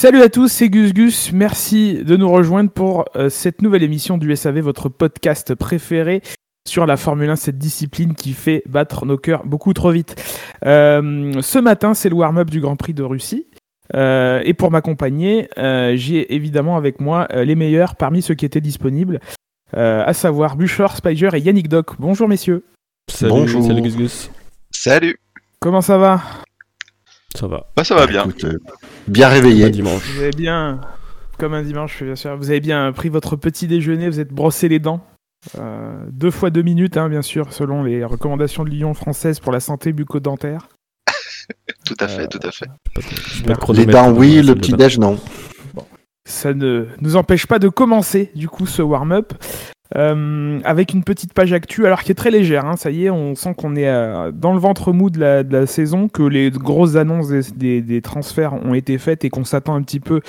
Salut à tous, c'est Gus Gus. Merci de nous rejoindre pour euh, cette nouvelle émission du SAV, votre podcast préféré sur la Formule 1, cette discipline qui fait battre nos cœurs beaucoup trop vite. Euh, ce matin, c'est le warm-up du Grand Prix de Russie. Euh, et pour m'accompagner, j'ai évidemment avec moi les meilleurs parmi ceux qui étaient disponibles, à savoir Buchor, Spiger et Yannick Doc. Bonjour messieurs. Salut, Bonjour. salut Gus Gus. Salut Comment ça va? Ça va. Bah ça va bien. Écoute, euh, bien Bon réveillé. dimanche. Vous avez bien, comme un dimanche, bien sûr, vous avez bien pris votre petit déjeuner, vous êtes brossé les dents. Euh, deux fois deux minutes, hein, bien sûr, selon les recommandations de l'Union française pour la santé bucco-dentaire. Tout à fait, tout à fait. Pas Les dents, oui, le petit déj, non. Ça ne nous empêche pas de commencer, du coup, ce warm-up. Euh, avec une petite page actu, alors qui est très légère. hein, ça y est, on sent qu'on est euh, dans le ventre mou de la, saison, que les grosses annonces des, transferts ont été faites et qu'on s'attend un petit peu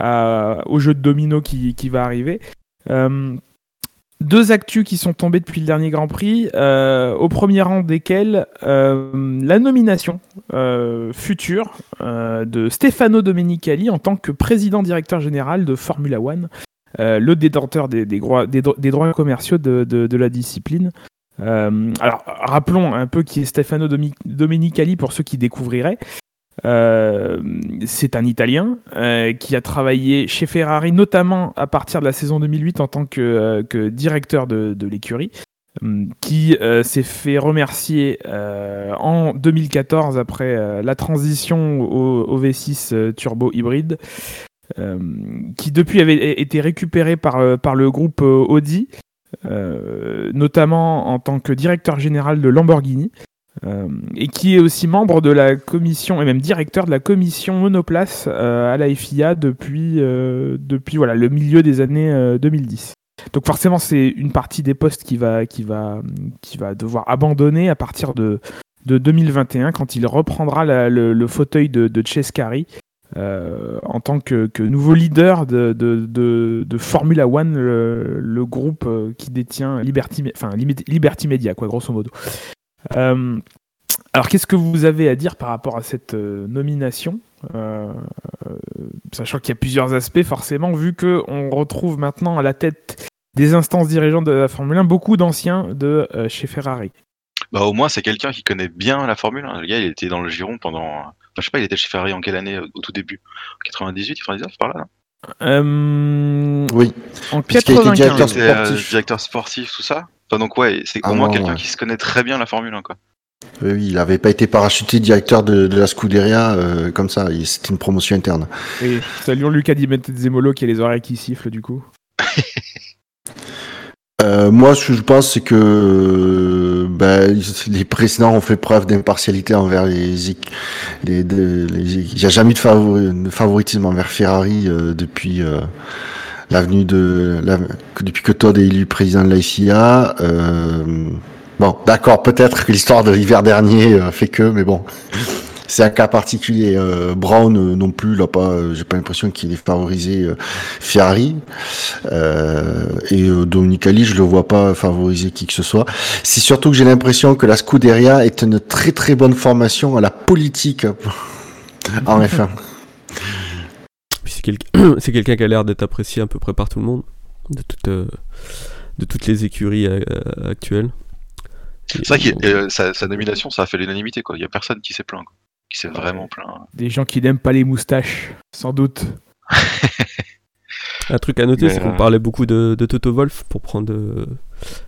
au jeu de domino qui, va arriver. Euh, deux actus qui sont tombés depuis le dernier Grand Prix, au premier rang desquels la nomination future de Stefano Domenicali en tant que président directeur général de Formula One, euh, le détenteur des, droits- commerciaux de, la discipline. Euh, alors, rappelons un peu qui est Stefano Domenicali pour ceux qui découvriraient. Euh, c'est un Italien qui a travaillé chez Ferrari, notamment à partir de la saison 2008 en tant que, directeur de, l'écurie, hum, qui s'est fait remercier en 2014 après la transition au, au V6 euh, turbo hybride, euh, qui depuis avait été récupéré par, euh, par le groupe euh, Audi, notamment en tant que directeur général de Lamborghini. Et qui est aussi membre de la commission et même directeur de la commission monoplace à la FIA depuis, depuis voilà, le milieu des années euh, 2010. Donc forcément c'est une partie des postes qui va, qui va, qui va devoir abandonner à partir de, de 2021 quand il reprendra le, fauteuil de, de Cescari euh, en tant que, nouveau leader de, de, de, Formula One, le, groupe euh, qui détient Liberty, enfin, Liberty Media, quoi, grosso modo. Euh, alors, qu'est-ce que vous avez à dire par rapport à cette nomination? Sachant qu'il y a plusieurs aspects, forcément, vu qu'on retrouve maintenant à la tête des instances dirigeantes de la Formule 1 beaucoup d'anciens de chez Ferrari. Bah au moins c'est quelqu'un qui connaît bien la Formule 1. Le gars il était dans le giron pendant... Enfin, je sais pas, il était chez Ferrari en quelle année au tout début? 98, 99 par là non Euh, Oui. en Puisqu'il a été 95. directeur Il était, euh, sportif. directeur sportif, tout ça? Enfin, donc ouais, c'est au Ah moins quelqu'un ouais. qui se connaît très bien la Formule 1 quoi. Oui, oui, il n'avait pas été parachuté directeur de, de la Scuderia euh, comme ça. C'était une promotion interne. Et saluons Luca Di Zemolo qui a les oreilles qui sifflent du coup. Euh, moi, ce que je pense, c'est que ils- les précédents ont fait preuve d'impartialité envers les, les, de- les- Il n'y a jamais de, favori- de favoritisme envers Ferrari euh, depuis euh, l'avenue de depuis que Todd est élu président de la FIA. Euh, bon, d'accord, peut-être que l'histoire de l'hiver dernier euh, fait que, mais bon. C'est un cas particulier. Euh, Brown euh, non plus, là pas. euh, J'ai pas l'impression qu'il ait favorisé euh, Ferrari. Euh, et euh, Dominicali, je le vois pas favoriser qui que ce soit. C'est surtout que j'ai l'impression que la Scuderia est une très très bonne formation à la politique en F1. Puis c'est quelqu'un qui a l'air d'être apprécié à peu près par tout le monde, de, toute, euh, de toutes les écuries euh, actuelles. C'est vrai que euh, sa, sa nomination ça a fait l'unanimité quoi. Il y a personne qui s'est plaint quoi. Qui s'est vraiment plaint. Des gens qui n'aiment pas les moustaches, sans doute. Un truc à noter, Mais, c'est qu'on euh, parlait beaucoup de, de Toto Wolf pour prendre euh,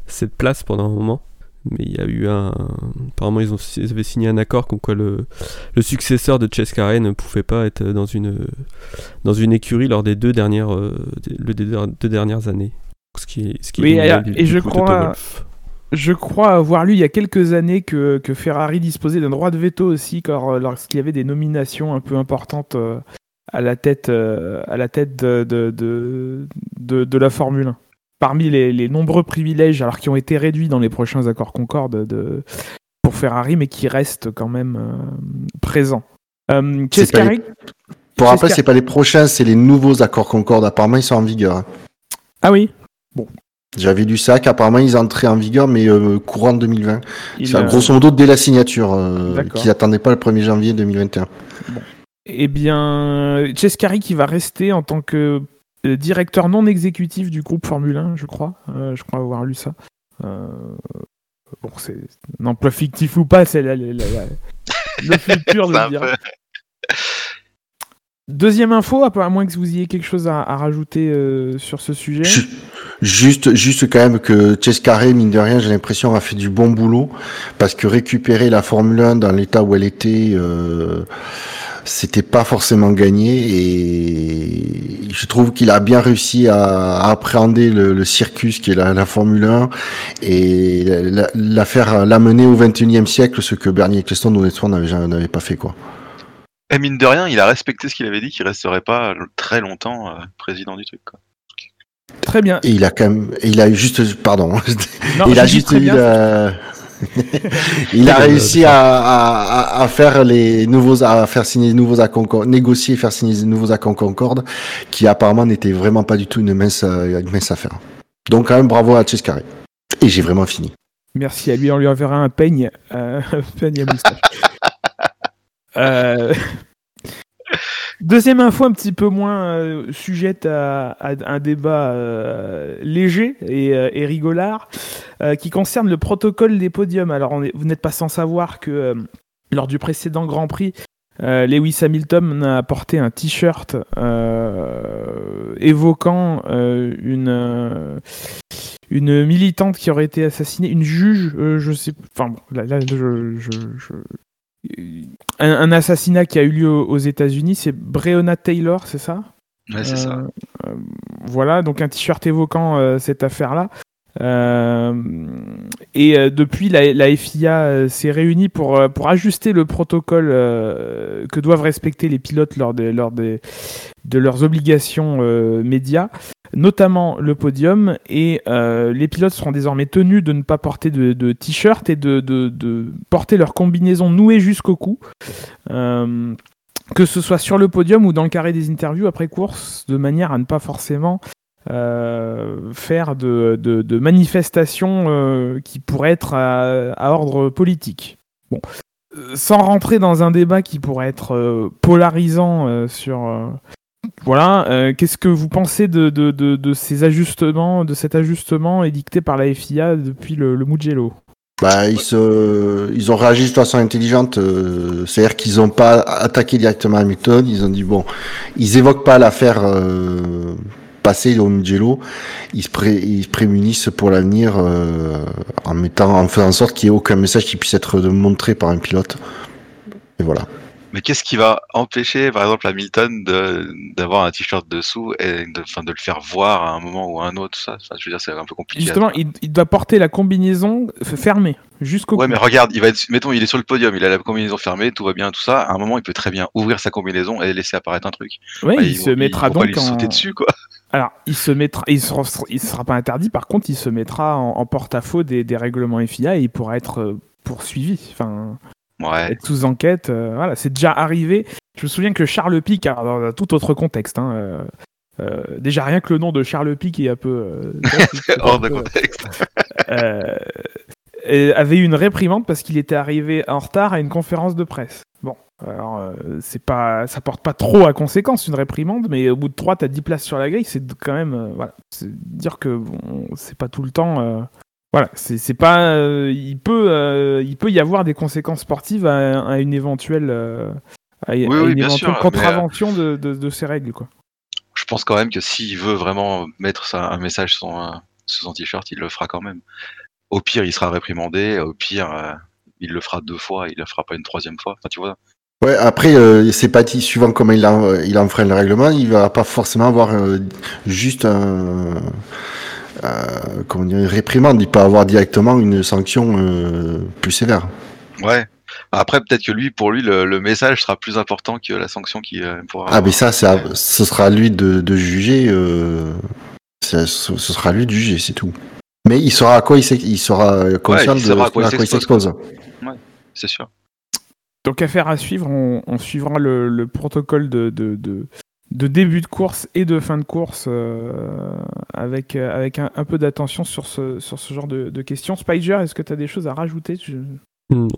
cette place pendant un moment. Mais il y a eu un. Apparemment, ils, ont, ils avaient signé un accord comme quoi le, le successeur de Cescare ne pouvait pas être dans une, dans une écurie lors des deux dernières, euh, des- le- des deux dernières années. Ce qui, est- ce qui est Oui, du- et du je coup, crois- Toto. Je crois avoir lu il y a quelques années que, que Ferrari disposait d'un droit de veto aussi quand- lorsqu'il y avait des nominations un peu importantes euh, à la tête, euh, à la tête de, de, de, de- de la Formule 1. Parmi les, les nombreux privilèges, alors qui ont été réduits dans les prochains accords Concorde de, pour Ferrari, mais qui restent quand même euh, présents. Euh, Cescari- Pour rappel, Cesca- c'est pas les prochains, c'est les nouveaux accords Concorde. Apparemment, ils sont en vigueur. hein. Ah oui, J'avais lu ça, qu'apparemment, ils entraient en vigueur, mais euh, courant 2020. il, C'est euh, grosso modo dès la signature, euh, qu'ils n'attendaient pas le 1er janvier 2021. Eh bien, Chescari qui va rester en tant que euh, directeur non exécutif du groupe Formule 1, je crois. Euh, je crois avoir lu ça. Euh, bon, c'est un emploi fictif ou pas, c'est la- la- la- la- le futur de dire. peu- Deuxième info, à moins que vous ayez quelque chose à, rajouter euh, sur ce sujet. Ju- Juste, juste quand même que Chescaré, mine de rien, j'ai l'impression a fait du bon boulot parce que récupérer la Formule 1 dans l'état où elle était, euh, c'était pas forcément gagné et je trouve qu'il a bien réussi à, appréhender le, le circus qui est la, la Formule 1 et la, faire l'amener au 21e siècle, ce que Bernie Ecclestone honnêtement n'avait pas fait quoi. Et mine de rien, il a respecté ce qu'il avait dit, qu'il resterait pas très longtemps euh, président du truc. Quoi. Très bien. Et il a quand même, il a juste, pardon, Non, il a juste eu il a réussi à, à, à- à faire les nouveaux, à faire signer les nouveaux accords, négocier et faire signer les nouveaux accords Concorde, qui apparemment n'était vraiment pas du tout une mince, euh, une mince affaire. Donc quand même bravo à Chescaré. Et j'ai vraiment fini. Merci à lui, on lui enverra un peigne, euh, un peigne à moustache. Euh, Deuxième info un petit peu moins euh, sujette à, un débat euh, léger et, euh, rigolard qui concerne le protocole des podiums. Alors vous n'êtes pas sans savoir que lors du précédent Grand Prix, Lewis Hamilton a porté un t-shirt évoquant une, une militante qui aurait été assassinée, une juge, je sais, enfin bon, là, je- je- un, un assassinat qui a eu lieu aux, États-Unis, c'est Breonna Taylor, c'est ça? Ouais, c'est ça. Euh, euh, voilà, donc un t-shirt évoquant euh, cette affaire-là. Euh, et euh, depuis, la, la FIA euh, s'est réunie pour, euh, pour ajuster le protocole euh, que doivent respecter les pilotes lors, des- lors des, de leurs obligations euh, médias, notamment le podium. Et euh, les pilotes seront désormais tenus de ne pas porter de, t-shirt et de, porter leur combinaison nouée jusqu'au cou. Euh, que ce soit sur le podium ou dans le carré des interviews après course, de manière à ne pas forcément euh, faire de, manifestations qui pourraient être à, à ordre politique. Bon, sans rentrer dans un débat qui pourrait être polarisant sur voilà, euh, qu'est-ce que vous pensez de, de, de, ces ajustements, de cet ajustement édicté par la FIA depuis le, Mugello? Bah, ils, se, ils ont réagi de façon intelligente, euh, c'est-à-dire qu'ils n'ont pas attaqué directement Hamilton, ils ont dit bon, ils évoquent pas l'affaire euh, passée au Mugello, ils se, pré, ils se prémunissent pour l'avenir en mettant, en faisant en sorte qu'il n'y ait aucun message qui puisse être montré par un pilote. Et voilà. Mais qu'est-ce qui va empêcher, par exemple, Hamilton d'avoir un t-shirt dessous et de, de le faire voir à un moment ou à un autre, ça? Enfin, Je veux dire, c'est un peu compliqué. Justement, il, il doit porter la combinaison fermée jusqu'au Ouais, mais regarde, il va être, mettons, il est sur le podium, il a la combinaison fermée, tout va bien, tout ça. À un moment, il peut très bien ouvrir sa combinaison et laisser apparaître un truc. Ouais, Bah, il se vont- mettra ils donc lui en... sauter dessus, quoi? Alors, il se mettra, il sera, il sera pas interdit. Par contre, il se mettra en, en porte-à-faux des, des règlements FIA et il pourra être euh, poursuivi, enfin, Ouais. être sous enquête. euh, voilà, c'est déjà arrivé. Je me souviens que Charles Pic, alors, dans un tout autre contexte, hein, euh, euh, déjà rien que le nom de Charles Pic est un peu Hors de contexte. avait eu une réprimande parce qu'il était arrivé en retard à une conférence de presse. Bon, alors c'est pas, ça porte pas trop à conséquence une réprimande, mais au bout de 3 t'as 10 places sur la grille, c'est quand même, voilà, c'est dire que bon, c'est pas tout le temps. Voilà, c'est c'est pas, euh, il peut, euh, il peut y avoir des conséquences sportives à, à une éventuelle, à, à oui, une bien éventuelle sûr, mais, contravention de, de- de ces règles, quoi. Je pense quand même que s'il veut vraiment mettre ça, un message sur, son- t-shirt, il le fera quand même. Au pire, il sera réprimandé. Au pire, euh, il le fera deux fois, il le fera pas une troisième fois. Enfin, tu vois. Ouais, après, euh, c'est pas dit, suivant comment il, a, il enfreint le règlement, il va pas forcément avoir euh, juste un, euh, comment dire, réprimande, il peut avoir directement une sanction euh, plus sévère. Ouais. Après, peut-être que lui, pour lui, le, le message sera plus important que la sanction qu'il euh, pourra. Ah, mais ça, à- ce sera à lui de, de juger. Euh, ça- ce, ce sera à lui de juger, c'est tout. Mais il saura à quoi il, sera conscient il de saura à quoi il à quoi il s'expose. s'expose. C'est sûr. Donc affaire à suivre, on, on suivra le, le protocole de, de, de, de début de course et de fin de course euh, avec, euh, avec un, un peu d'attention sur ce, sur ce genre de, de questions. Spider, est-ce que tu as des choses à rajouter? Non.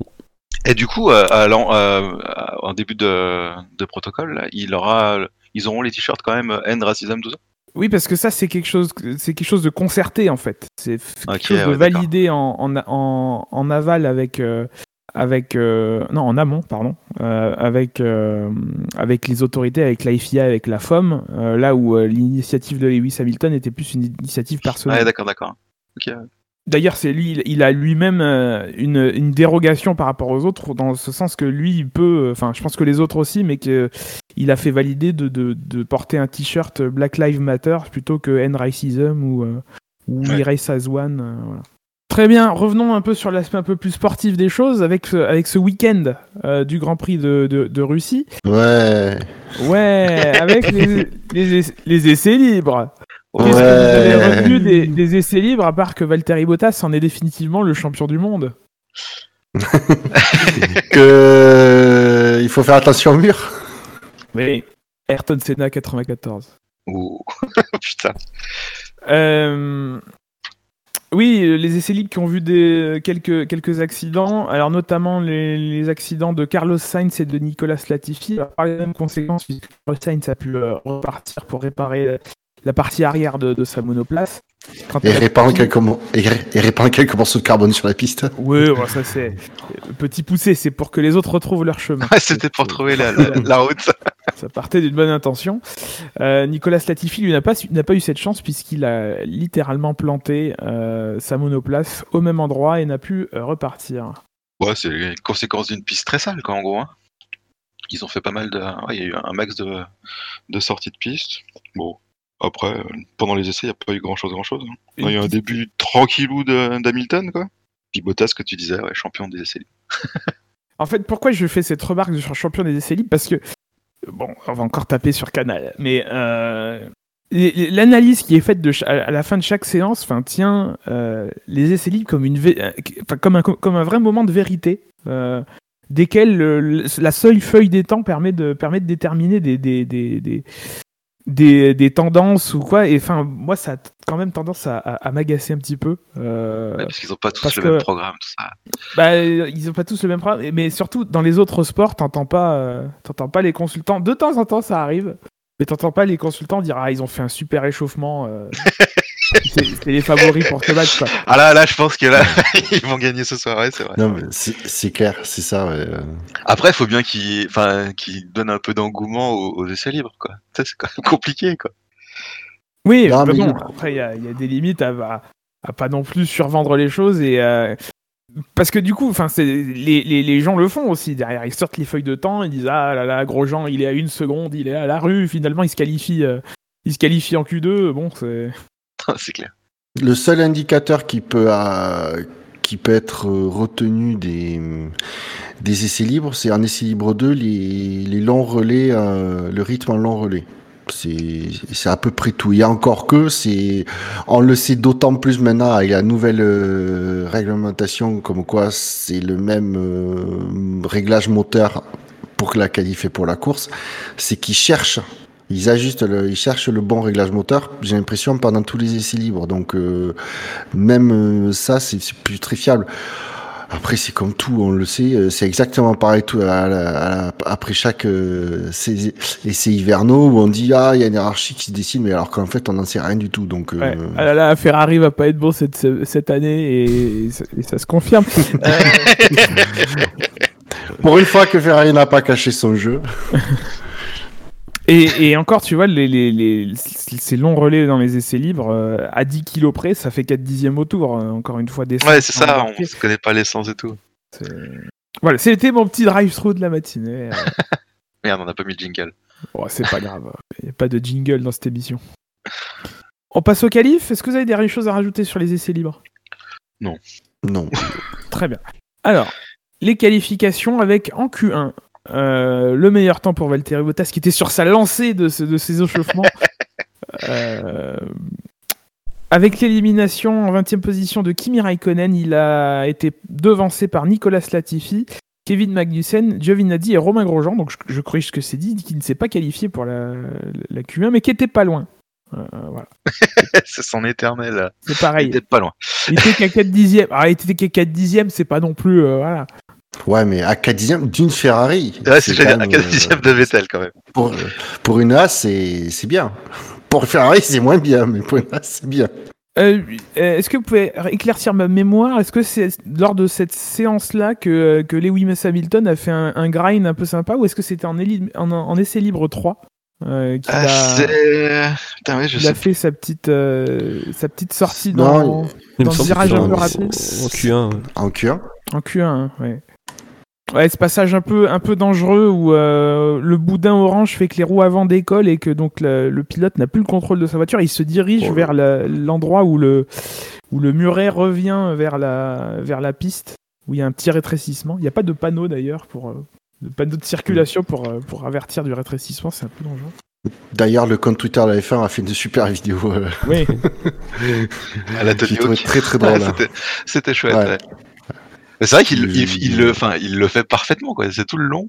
Et du coup, euh, euh, en début de, de protocole, là, il aura, ils auront les t-shirts quand même End Racism, tout ça? Oui, parce que ça, c'est quelque chose, c'est quelque chose de concerté en fait. C'est quelque chose de ouais, validé en, en, en, en aval avec, euh, avec, euh, non, en amont, pardon, euh, avec, euh, avec les autorités, avec la FIA, avec la FOM, là où l'initiative de Lewis Hamilton était plus une initiative personnelle. D'accord, d'accord. D'ailleurs, c'est lui, il- a lui-même une, une dérogation par rapport aux autres, dans ce sens que lui, il peut, enfin, je pense que les autres aussi, mais que il a fait valider de, de, de porter un t-shirt Black Lives Matter plutôt que End Racism ou, ou Ouais. As One. voilà. Très bien, revenons un peu sur l'aspect un peu plus sportif des choses avec ce, avec ce week-end euh, du Grand Prix de, de, de Russie. Ouais. Ouais, avec les, les, ess- les essais libres. Qu'est-ce que vous Ouais. avez retenu des, des essais libres, à part que Valtteri Bottas en est définitivement le champion du monde Que il faut faire attention au mur. Oui. Ayrton Senna 94. Ouh. Putain. Euh, Oui, les essais libres qui ont vu des, quelques, quelques accidents, alors notamment les, accidents de Carlos Sainz et de Nicolas Latifi. Par les mêmes Carlos Sainz a pu euh, repartir pour réparer euh, la partie arrière de sa monoplace. Quand Et parti- quelques, mo- et ré- et répandre quelques morceaux de carbone sur la piste. Oui, bon, ça c'est petit poussé, c'est pour que les autres retrouvent leur chemin. C'était pour trouver la, la, la route. Ça partait d'une bonne intention. Euh, Nicolas Latifi, lui, n'a pas, su- n'a pas eu cette chance puisqu'il a littéralement planté euh, sa monoplace au même endroit et n'a pu euh, repartir. Ouais, c'est les conséquences d'une piste très sale, quoi, en gros. hein. Ils ont fait pas mal de. Ouais, il y a eu un max de, de sorties de piste. Bon. Après, euh, pendant les essais, il n'y a pas eu grand chose, grand chose. Il y a un début tranquillou d'Hamilton, quoi. Puis Bottas, que tu disais, ouais, champion des essais. En fait, pourquoi je fais cette remarque sur champion des essais libres? Parce que, bon, on va encore taper sur Canal, mais euh, l'analyse qui est faite de à la fin de chaque séance tient euh, les essais libres comme, une euh, comme, un, comme un vrai moment de vérité. euh, desquels le- la seule feuille des temps permet de, permet de déterminer des, des, des, des, des- des tendances ou quoi. Et enfin, moi, ça a quand même tendance à, à- à m'agacer un petit peu. euh, Ouais, parce qu'ils ont pas tous le que- même programme, tout ça. bah, ils ont pas tous le même problème, mais surtout dans les autres sports, t'entends pas, euh, t'entends pas les consultants. De temps en temps, ça arrive, mais t'entends pas les consultants dire ah ils ont fait un super échauffement. euh, c'est les favoris pour ce match. Quoi. Ah là, là, je pense que là, ils vont gagner ce soir, ouais, c'est vrai. Non, mais c'est clair, c'est ça. ouais. Après, il faut bien qu'ils enfin, qu'ils donnent un peu d'engouement aux, aux essais libres, quoi. Ça, c'est quand même compliqué, quoi. Oui, Non, mais mais bon, il- après il y, a il y a des limites à, à, à pas non plus survendre les choses et euh, parce que du coup, enfin, c'est les, les, les gens le font aussi derrière. Ils sortent les feuilles de temps, ils disent ah là là, Grosjean, il est à une seconde, il est à la rue. Finalement, il se qualifie, euh, il se qualifie en Q2. Bon, c'est Le seul indicateur qui peut, euh, qui peut être euh, retenu des, des essais libres, c'est en essai libre 2, les, les longs relais, euh, le rythme en long relais. C'est à peu près tout. Il y a encore que, on le sait d'autant plus maintenant avec la nouvelle réglementation, comme quoi c'est le même réglage moteur pour la qualif et pour la course, c'est qu'ils cherchent ils ajustent, le, ils cherchent le bon réglage moteur. J'ai l'impression pendant tous les essais libres. Donc euh, même euh, ça, c'est plus très fiable. Après, c'est comme tout, on le sait, euh, c'est exactement pareil tout à la- à la- après chaque euh, essai hivernaux où on dit ah il y a une hiérarchie qui se dessine, mais alors qu'en fait on n'en sait rien du tout. Donc euh, Ouais. Ah là là, Ferrari va pas être bon cette, cette année et, ça- et ça se confirme. Pour une fois que Ferrari n'a pas caché son jeu, et, et encore, tu vois, les, les, les- ces longs relais dans les essais libres, euh, à 10 kilos près, ça fait 4 dixièmes au tour. euh, encore une fois, des Ouais, c'est ça, on se connaît pas l'essence et tout. Voilà, c'était mon petit drive-through de la matinée. Euh, Merde, on n'a pas mis de jingle. bon, c'est pas grave, il n'y a pas de jingle dans cette émission. On passe au qualif. Est-ce que vous avez des choses à rajouter sur les essais libres? Non. Très bien. Alors, les qualifications avec en Q1. Euh, le meilleur temps pour Valtteri Bottas qui était sur sa lancée de, ce- de ses échauffements. Euh, avec l'élimination en 20e position de Kimi Raikkonen, il a été devancé par Nicolas Latifi, Kevin Magnussen, Giovinazzi et Romain Grosjean. Donc je, je corrige ce que c'est dit, qui ne s'est pas qualifié pour la, la Q1, mais qui était pas loin. Euh, voilà. c'est son éternel. C'est Il pareil. était pas loin. Il était qu'à 4 dixièmes. Ah, il était qu'à 4 dixièmes, c'est pas non plus. euh, voilà. Ouais, mais à 4 dixièmes d'une Ferrari. Ouais, c'est quand à même, 4 euh, dixièmes de Vettel quand même. pour, pour une A, c'est c'est bien. Pour Ferrari, c'est moins bien, mais pour une A, c'est bien. Euh, euh, Est-ce que vous pouvez éclaircir ma mémoire? Est-ce que c'est lors de cette séance-là que, que Lewis Hamilton a fait un, un grind un peu sympa ou est-ce que c'était en, en, en essai libre 3 euh, qu'il Ah, a. Putain, oui, je qu'il a fait sa petite, euh, sa petite sortie Non, dans, Il Dans le virage un peu en- rapide. En Q1. ouais. En Q1. en Q1. hein, ouais. Ouais, ce passage un peu, un peu dangereux où euh, le boudin orange fait que les roues avant décollent et que donc le, le pilote n'a plus le contrôle de sa voiture. Il se dirige Oh. vers l'endroit où le, où le muret revient vers la, vers la piste, où il y a un petit rétrécissement. Il n'y a pas de panneau d'ailleurs, pour euh, de panneau de circulation pour, euh, pour avertir du rétrécissement. C'est un peu dangereux. D'ailleurs, le compte Twitter de la F1 a fait une super vidéo. euh, Oui, À la Tony Hawk. très très drôle. c'était- C'était chouette. Ouais. ouais. Mais c'est vrai qu'il il, Il- il le, enfin, il le fait parfaitement, quoi. C'est tout le long.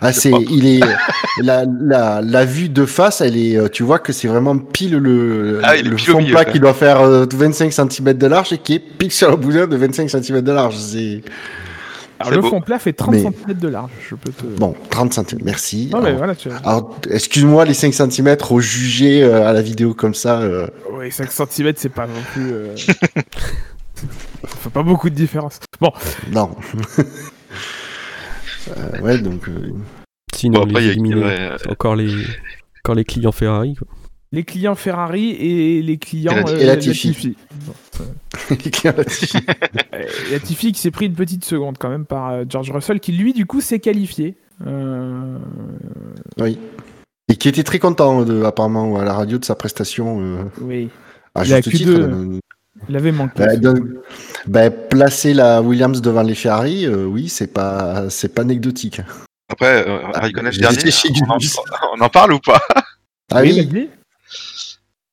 Ah, c'est, il est, la, la, la vue de face, elle est, euh, tu vois que c'est vraiment pile le, Ah, le pile fond milieu, plat quoi. qui doit faire euh, 25 cm de large et qui est pile sur le boudin de 25 cm de large. C'est, Alors C'est le beau. fond plat fait 30 Mais- cm de large. Je peux te. bon, 30 cm, merci. Non, mais alors, voilà, tu alors, excuse-moi les 5 cm au jugé euh, à la vidéo comme ça. euh, Oui, 5 cm, c'est pas non plus. euh, Ça fait pas beaucoup de différence. Bon, non. Euh, ouais, donc, euh, Sinon, Bon, après, les éliminer. ouais, encore les, encore les clients Ferrari. quoi. les clients Ferrari et les clients Et la- euh, et Latifi. Les clients qui s'est pris une petite seconde quand même par euh, George Russell, qui lui, du coup, s'est qualifié. Euh, oui. Et qui était très content de, apparemment à la radio de sa prestation. Euh, Oui, à juste Q2. titre. Il avait manqué. Bah, bah, placer la Williams devant les Ferrari, euh, oui, c'est pas, c'est pas anecdotique. Après, euh, Raikkonen j'ai dernier, on en, on en parle ou pas? Ah oui.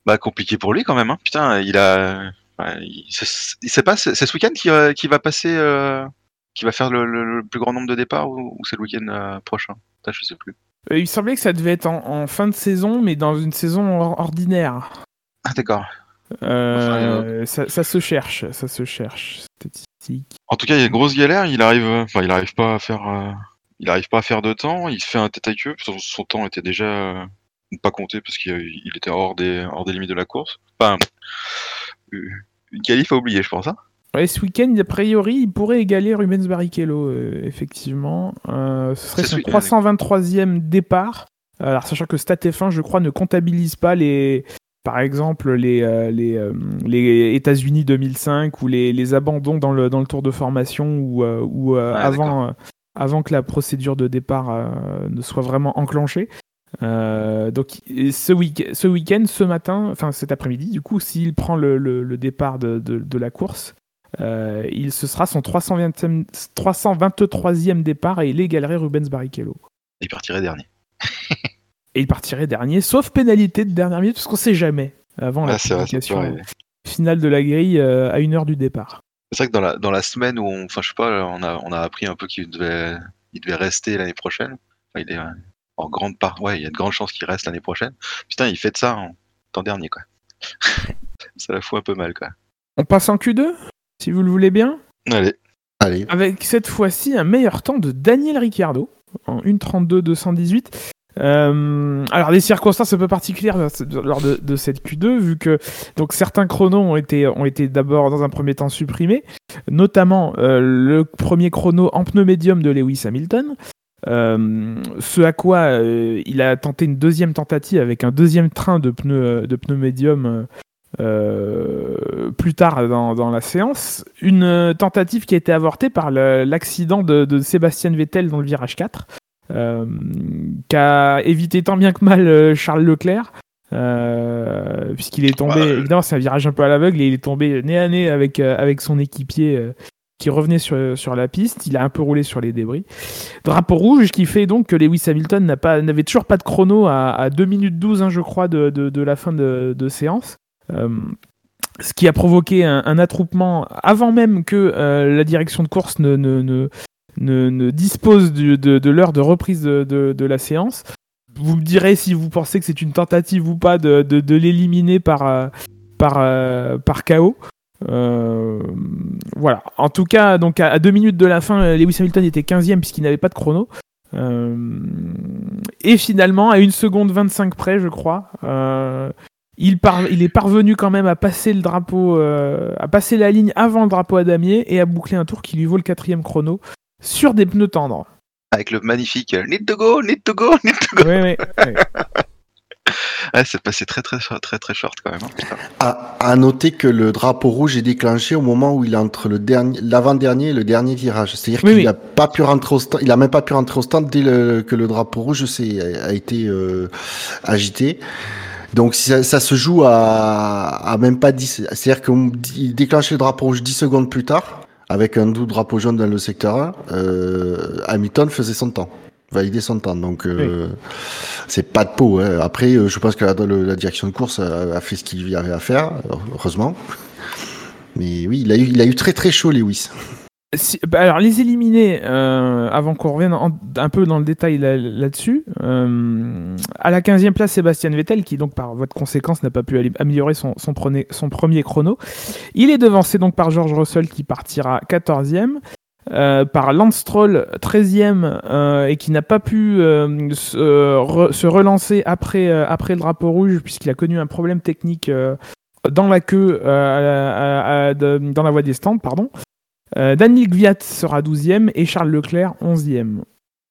Bah compliqué pour lui quand même. Hein. Putain, il a, il, il sait pas. C'est ce week-end qui va, qui va passer, euh, qui va faire le, le- le plus grand nombre de départs ou, ou c'est le week-end euh, prochain? Putain, je sais plus. Euh, il semblait que ça devait être en, en fin de saison, mais dans une saison or- ordinaire. Ah d'accord. Euh, ça, ça se cherche, ça se cherche. Statistique. En tout cas, il y a une grosse galère. Il arrive, euh, enfin, il arrive pas à faire, euh, il arrive pas à faire de temps. Il se fait un tête à queue. Son, son temps était déjà euh, pas compté parce qu'il il était hors des, hors des limites de la course. Enfin, euh, une qualif à oublier, je pense. Hein. Ouais, ce week-end, a priori, il pourrait égaler Rubens Barrichello, euh, effectivement. Euh, ce serait son week-end. 323e départ. Alors, sachant que StatF1, je crois, ne comptabilise pas les, par exemple, les, euh, les, euh, les États-Unis 2005 ou les, les abandons dans le, dans le tour de formation ou, euh, ou euh, Ah, avant, euh, avant que la procédure de départ euh, ne soit vraiment enclenchée. Euh, donc ce week- ce week-end, ce matin, enfin cet après-midi, du coup, s'il prend le, le- le départ de, de- de la course, euh, il ce sera son 320e 323e départ et il égalerait Rubens Barrichello. Il partirait dernier. Et il partirait dernier, sauf pénalité de dernière minute, parce qu'on sait jamais avant la Ah, publication finale de la grille euh, à une heure du départ. C'est vrai que dans la, dans la semaine où on, enfin, je sais pas, on a, on a appris un peu qu'il devait, il devait rester l'année prochaine. Enfin, il est euh, en grande part, ouais, il y a de grandes chances qu'il reste l'année prochaine. Putain, il fait de ça en temps dernier, quoi. ça la fout un peu mal, quoi. On passe en Q2, si vous le voulez bien, Allez. allez. avec cette fois-ci un meilleur temps de Daniel Ricciardo en 1.32.218. Euh, alors des circonstances un peu particulières lors de, cette Q2 vu que donc certains chronos ont été d'abord dans un premier temps supprimés, notamment euh, le premier chrono en pneu médium de Lewis Hamilton. Euh, ce à quoi il a tenté une deuxième tentative avec un deuxième train de pneus médium plus tard dans, dans la séance. Une tentative qui a été avortée par l'accident de, de Sébastien Vettel dans le virage 4, euh, qui a évité tant bien que mal euh, Charles Leclerc. euh, puisqu'il est tombé, Ouais. évidemment c'est un virage un peu à l'aveugle et il est tombé nez à nez avec, euh, avec son équipier euh, qui revenait sur, sur la piste, il a un peu roulé sur les débris. Drapeau rouge qui fait donc que Lewis Hamilton n'a pas- n'avait toujours pas de chrono à, à 2 minutes 12 hein, je crois de, de, de la fin de, de séance. Ce qui a provoqué un, un attroupement avant même que la direction de course ne, ne, ne, ne- dispose de, de l'heure de reprise de, de- la séance. Vous me direz si vous pensez que c'est une tentative ou pas de, l'éliminer par, euh, par, euh, par KO. Euh, voilà. En tout cas, donc à, deux minutes de la fin, Lewis Hamilton était 15e puisqu'il n'avait pas de chrono. Et finalement, à une seconde 25 près, je crois, il, il, est parvenu quand même à passer le drapeau, à passer la ligne avant le drapeau à damier et à boucler un tour qui lui vaut le quatrième chrono sur des pneus tendres. Avec le magnifique Need to go, need to go, need to go. Oui, oui, c'est passé très très très très short quand même. Hein, à, noter que le drapeau rouge est déclenché au moment où il est entre le dernier, l'avant-dernier et le dernier virage. C'est-à-dire qu'il n'a pas pu rentrer au stand, il a même pas pu rentrer au stand dès que le drapeau rouge a été euh, agité. Donc ça, ça, se joue à, à même pas 10. C'est-à-dire qu'il déclenche le drapeau rouge 10 secondes plus tard, avec un double drapeau jaune dans le secteur 1, euh, Hamilton faisait son temps valider son temps. Donc, euh, c'est pas de peau. Hein. Après, euh, je pense que la, direction de course a, fait ce qu'il y avait à faire, heureusement. Mais oui, il a eu, il a eu très très chaud, Lewis. Bah, alors, les éliminer, euh, avant qu'on revienne un peu dans le détail là-dessus, à la 15e place, Sébastien Vettel, qui donc par votre conséquence n'a pas pu améliorer son, premier chrono. Il est devancé donc par George Russell qui partira 14e. Euh, par Lance Stroll 13e euh, et qui n'a pas pu euh, se, relancer après le drapeau rouge puisqu'il a connu un problème technique dans la queue, dans la voie des stands. Pardon. Daniel Gviat sera 12e et Charles Leclerc 11e.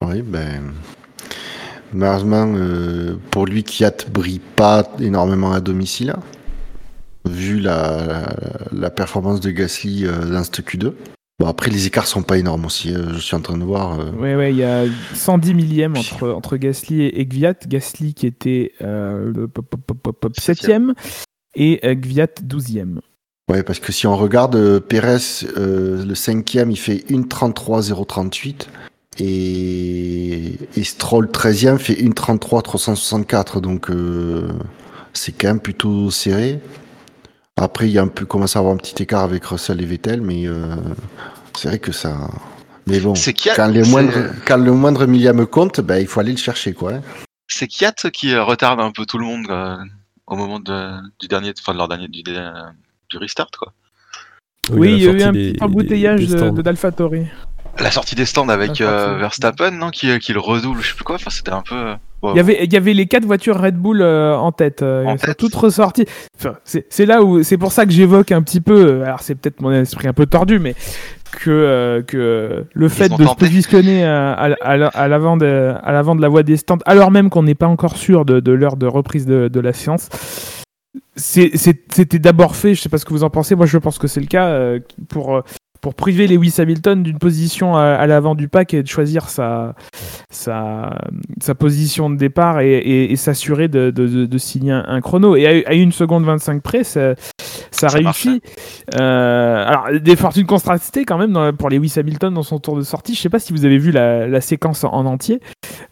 Oui, ben. Malheureusement, pour lui, Kiat brille pas énormément à domicile, vu la, la performance de Gasly dans ce Q2. Bon, après, les écarts sont pas énormes aussi. Euh, je suis en train de voir. Euh. Oui, ouais, il y a 110 millièmes entre, entre Gasly et Gviat. Gasly qui était euh, le 7ème et Gviat 12ème. Ouais, parce que si on regarde Pérez, le 5ème, il fait 1.33.038. Et, et Stroll 13ème fait 1.33.364. Donc, c'est quand même plutôt serré. Après, il y a un peu commence à avoir un petit écart avec Russell et Vettel, mais euh, c'est vrai que ça. Mais bon, quand, les moindres, quand le moindre millième compte, ben, il faut aller le chercher, quoi. Hein. C'est Kiat qui euh, retarde un peu tout le monde euh, au moment de, du dernier, enfin de leur dernier, du, du restart, quoi. Oui, il y a eu un petit embouteillage de, de d'AlphaTauri. La sortie des stands avec Verstappen, non, qui, qui, le redouble, je sais plus quoi. Enfin, c'était un peu. Il y, avait, il y avait les quatre voitures Red Bull euh, en tête. Euh, elles sont toutes ressorties. c'est là où c'est pour ça que j'évoque un petit peu. Euh, alors c'est peut-être mon esprit un peu tordu, mais que, que le fait de se positionner à, à, l'avant de, à l'avant de la voie des stands, alors même qu'on n'est pas encore sûr de, de l'heure de reprise de, de la séance, c'était d'abord fait. Je sais pas ce que vous en pensez. Moi, je pense que c'est le cas pour pour priver Lewis Hamilton d'une position à, l'avant du pack et de choisir sa, sa, sa position de départ et, s'assurer de, de, signer un, chrono. Et à, une seconde 25 près, ça, ça, réussit. Euh, alors, des fortunes contrastées quand même pour Lewis Hamilton dans son tour de sortie. Je sais pas si vous avez vu la, séquence en, entier.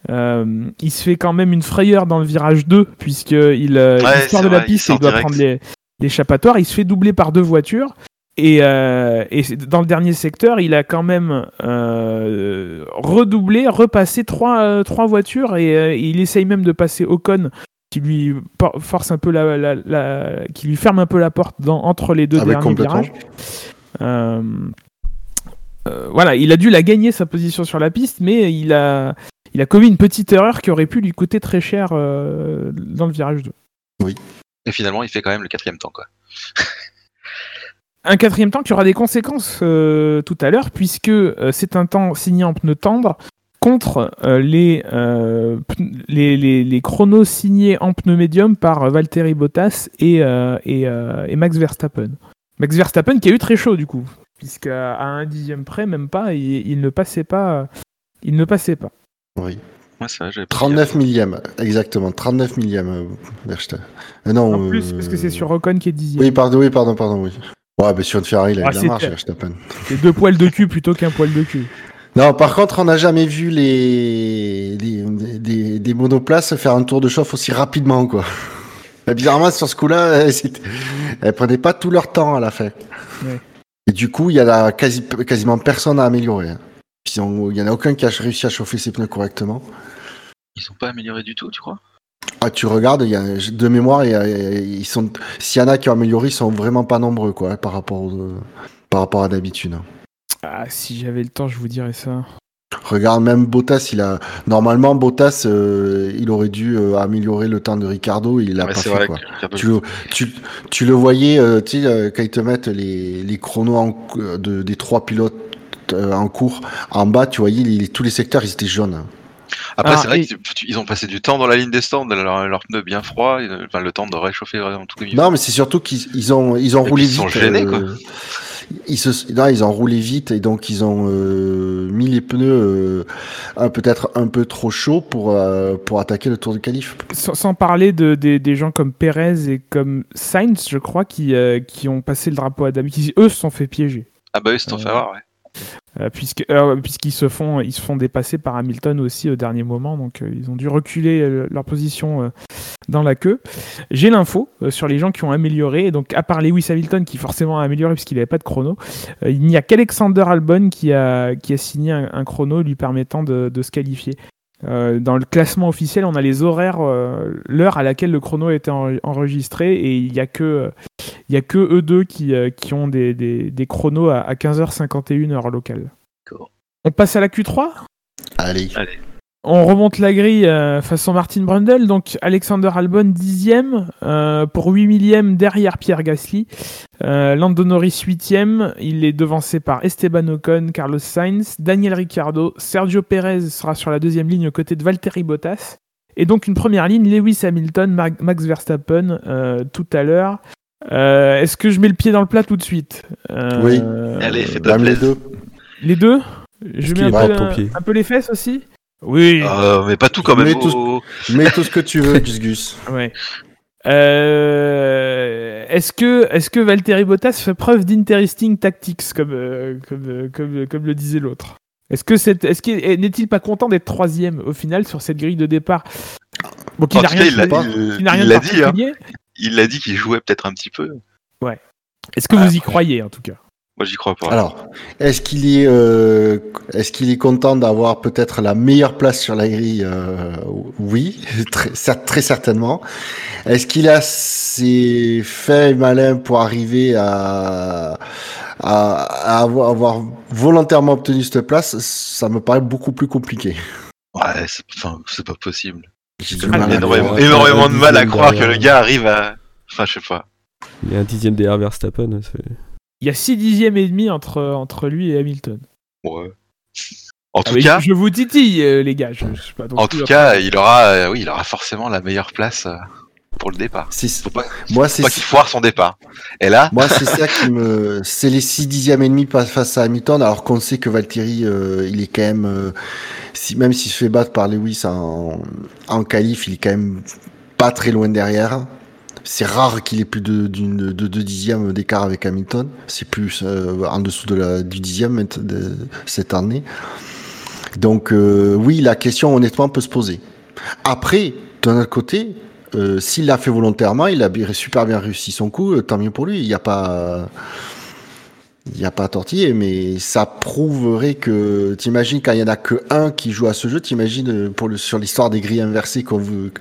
Euh, il se fait quand même une frayeur dans le virage 2, puisqu'il euh, sort de la piste et il doit prendre l'échappatoire. Il se fait doubler par deux voitures. Et, euh, et, dans le dernier secteur, il a quand même euh, redoublé, repassé trois, euh, trois voitures et, euh, il essaye même de passer Ocon qui lui force un peu la, la, la, qui lui ferme un peu la porte dans, entre les deux ah derniers virages. Euh, voilà, il a dû la gagner sa position sur la piste, mais il a, il a commis une petite erreur qui aurait pu lui coûter très cher dans le virage 2. Oui. Et finalement, il fait quand même le quatrième temps, quoi. Un quatrième temps qui aura des conséquences euh, tout à l'heure, puisque euh, c'est un temps signé en pneu tendre contre euh, les, les, les, chronos signés en pneu médium par Valtteri Bottas et, et, Max Verstappen. Max Verstappen qui a eu très chaud du coup, puisqu'à un dixième près, même pas, il, ne passait pas. Il ne passait pas. Oui. 39 millième, exactement, 39 millième, Verstappen. non, en plus, parce que c'est sur Ocon qui est dixième. Oui, pardon, oui, pardon, pardon, oui. Ouais, mais sur une Ferrari, il a ah, bien marche, Verstappen. C'est deux poils de cul plutôt qu'un poil de cul. Non, par contre, on n'a jamais vu les, des, des, monoplaces faire un tour de chauffe aussi rapidement, quoi. bizarrement, sur ce coup-là, elles, prenaient pas tout leur temps à la fin. Et du coup, il y a quasi, quasiment personne à améliorer. Hein. Il y en a aucun qui a réussi à chauffer ses pneus correctement. Ils sont pas améliorés du tout, tu crois? Ah, tu regardes, il y a, de mémoire, il y a- ils sont, s'il y en a qui ont amélioré, ils sont vraiment pas nombreux, quoi, par rapport, par rapport à d'habitude. Ah, si j'avais le temps, je vous dirais ça. Regarde, même Bottas, il a, normalement, Bottas, euh, il aurait dû euh, améliorer le temps de Ricardo, il l'a Ouais, pas fait, quoi. Tu le, tu, tu le voyais, euh, tu sais, euh, quand ils te mettent les, les chronos en de, des trois pilotes euh, en cours, en bas, tu voyais, les- tous les secteurs, ils étaient jaunes. Après, Ah, c'est vrai et- qu'ils ont passé du temps dans la ligne des stands, leurs leur pneus bien froids, et, enfin, le temps de réchauffer vraiment tout les Non, mais c'est surtout qu'ils ils ont, ils ont roulé ils vite. sont gênés, euh, quoi. Ils, se, non, ils ont roulé vite et donc ils ont euh, mis les pneus euh, peut-être un peu trop chauds pour, euh, pour attaquer le tour de qualif. Sans, sans parler de, des, des gens comme Perez et comme Sainz, je crois, qui, euh, qui ont passé le drapeau à David, qui eux se sont fait piéger. Ah bah oui, c'est en fait avoir, ouais. Euh, puisque euh, puisqu'ils se font ils se font dépasser par Hamilton aussi au dernier moment donc euh, ils ont dû reculer euh, leur position euh, dans la queue. J'ai l'info sur les gens qui ont amélioré. Donc à part Lewis Hamilton qui forcément a amélioré puisqu'il n'avait pas de chrono il n'y a qu'Alexander Albon qui a qui a signé un, chrono lui permettant de, de se qualifier. Euh, dans le classement officiel, on a les horaires, euh, l'heure à laquelle le chrono a été en- enregistré, et il n'y a que, il y a que eux deux qui, euh, qui ont des, des, des chronos à, à 15h51 heure locale. On passe à la Q3 Allez. on remonte la grille euh, façon Martin Brundle, donc Alexander Albon dixième euh, pour 8 millième derrière Pierre Gasly. Euh, Lando Norris huitième, il est devancé par Esteban Ocon, Carlos Sainz, Daniel Ricciardo, Sergio Perez sera sur la deuxième ligne aux côtés de Valtteri Bottas. Et donc une première ligne, Lewis Hamilton, Ma- Max Verstappen euh, tout à l'heure. Euh, Est-ce que je mets le pied dans le plat tout de suite Euh, Oui. Allez, fais-toi Même les plaisir. deux. Les deux Je mets un est peu, pied un peu les fesses aussi Oui. Euh, mais pas tout quand même. Tout- oh. Mets tout ce que tu veux, Gus Gus. Ouais. Euh, est-ce que est-ce que Valtteri Bottas fait preuve d'interesting tactics comme euh, comme, euh, comme comme le disait l'autre? Est-ce que c'est est-ce qu'il est- n'est-il pas content d'être troisième au final sur cette grille de départ? Bon, qu'il En n'a tout rien, cas, il il- rien il dit. hein. Il l'a dit qu'il jouait peut-être un petit peu. Est-ce que vous y croyez en tout cas? Moi, j'y crois pas. Alors, est-ce qu'il est, euh, est-ce qu'il est content d'avoir peut-être la meilleure place sur la grille euh, Oui, très, cer- très certainement. Est-ce qu'il a ses faits malins pour arriver à, à, à avoir, avoir volontairement obtenu cette place? Ça me paraît beaucoup plus compliqué. Ouais, c'est enfin, c'est pas possible. J'ai énormément, énormément de mal à croire que le gars arrive à. Enfin, je sais pas. Il y a un dixième derrière Verstappen. c'est- Il y a 6 dixièmes et demi entre entre lui et Hamilton. Ouais. En Ah tout cas, je vous titille euh, les gars. Je, je suis pas en tout cas, il aura, euh, oui, il aura forcément la meilleure place euh, pour le départ. C'est- Faut pas, Moi, faut c'est pas qu'il foire son départ. Et là, Moi, c'est ça qui me. C'est les 6 dixièmes et demi face à Hamilton, alors qu'on sait que Valtteri, euh, il est quand même. Même s'il se fait battre par Lewis en, en qualif, il est quand même pas très loin derrière. C'est rare qu'il ait plus de, de, dixièmes d'écart avec Hamilton. C'est plus euh, en dessous du dixième cette année. Donc, euh, oui, la question, honnêtement, peut se poser. Après, d'un autre côté, euh, s'il l'a fait volontairement, il a super bien réussi son coup, tant mieux pour lui. Il n'y a pas, il y a pas à tortiller, mais ça prouverait que, t'imagines quand il y en a que un qui joue à ce jeu, t'imagines euh, pour le sur l'histoire des grilles inversées veut,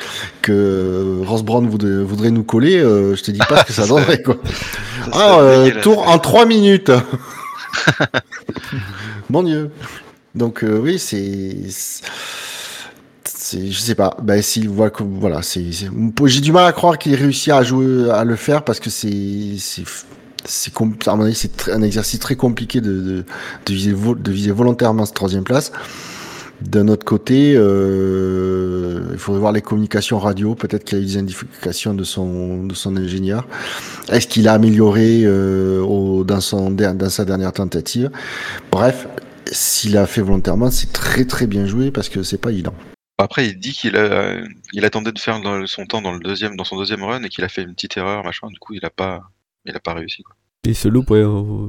que Ross Brown voudrait, voudrait nous coller, euh, je te dis pas ce que ça donnerait quoi. Ah, euh, tour en trois minutes. Mon Dieu. Donc euh, oui, c'est, je sais pas. Ben s'il voit que voilà, c'est, j'ai du mal à croire qu'il ait réussi à jouer, à le faire parce que c'est, c'est, un exercice très compliqué de, viser, volontairement cette troisième place. D'un autre côté, euh, il faudrait voir les communications radio. Peut-être qu'il y a eu des indications de son, de son ingénieur. Est-ce qu'il a amélioré euh, dans, sa dernière tentative? Bref, s'il a fait volontairement, c'est très très bien joué parce que c'est pas évident. après, il dit qu'il il attendait de faire son temps dans le deuxième, dans son deuxième run et qu'il a fait une petite erreur, machin. Du coup, il a pas, il a pas réussi. Quoi. Et il se loupe ouais, au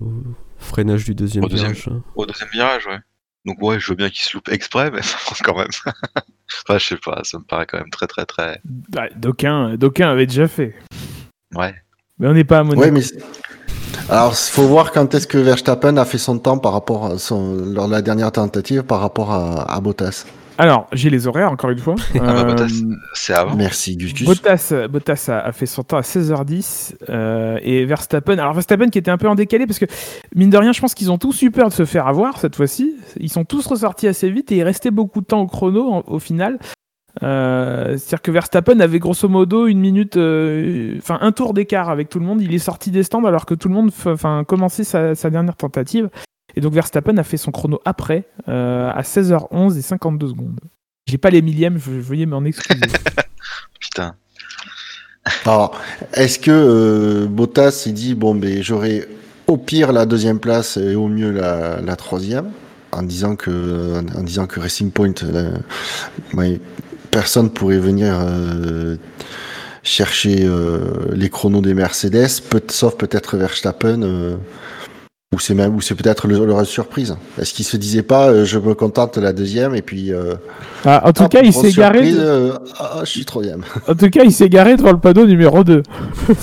freinage du deuxième Au deuxième. virage. hein. Au deuxième virage, ouais. Donc ouais, je veux bien qu'il se loupe exprès, mais ça quand même. enfin, je sais pas, ça me paraît quand même très très très. Bah, D'aucuns d'aucuns avaient déjà fait. Ouais. Mais on n'est pas à Monaco. Ouais, mais alors il faut voir quand est-ce que Verstappen a fait son temps par rapport à son, lors de la dernière tentative par rapport à, à Bottas. Alors, j'ai les horaires, encore une fois. Ah bah, Bottas, Euh, c'est avant. Merci, Gus Gus. Bottas, Bottas a, a fait son temps à 16h10 euh, et Verstappen. Alors Verstappen qui était un peu en décalé parce que mine de rien, je pense qu'ils ont tous eu peur de se faire avoir cette fois-ci. Ils sont tous ressortis assez vite et il restait beaucoup de temps au chrono en- au final. Euh, C'est-à-dire que Verstappen avait grosso modo une minute, euh, enfin un tour d'écart avec tout le monde. Il est sorti des stands alors que tout le monde, commençait sa, sa dernière tentative. Et donc Verstappen a fait son chrono après euh, à 16h11 et 52 secondes. J'ai pas les millièmes, je, veuillez m'en excuser. Putain. Alors, est-ce que euh, Bottas s'est dit bon ben j'aurai au pire la deuxième place et au mieux la, la troisième en disant que en disant que Racing Point euh, ouais, personne pourrait venir euh, chercher euh, les chronos des Mercedes peut, sauf peut-être Verstappen euh, ou c'est même ou c'est peut-être le, surprise. Est-ce qu'il se disait pas euh, je me contente de la deuxième et puis euh, Ah, en tout hop, cas, il s'est garé. surprise, euh, ah, je suis troisième. En tout cas, il s'est garé devant le panneau numéro 2.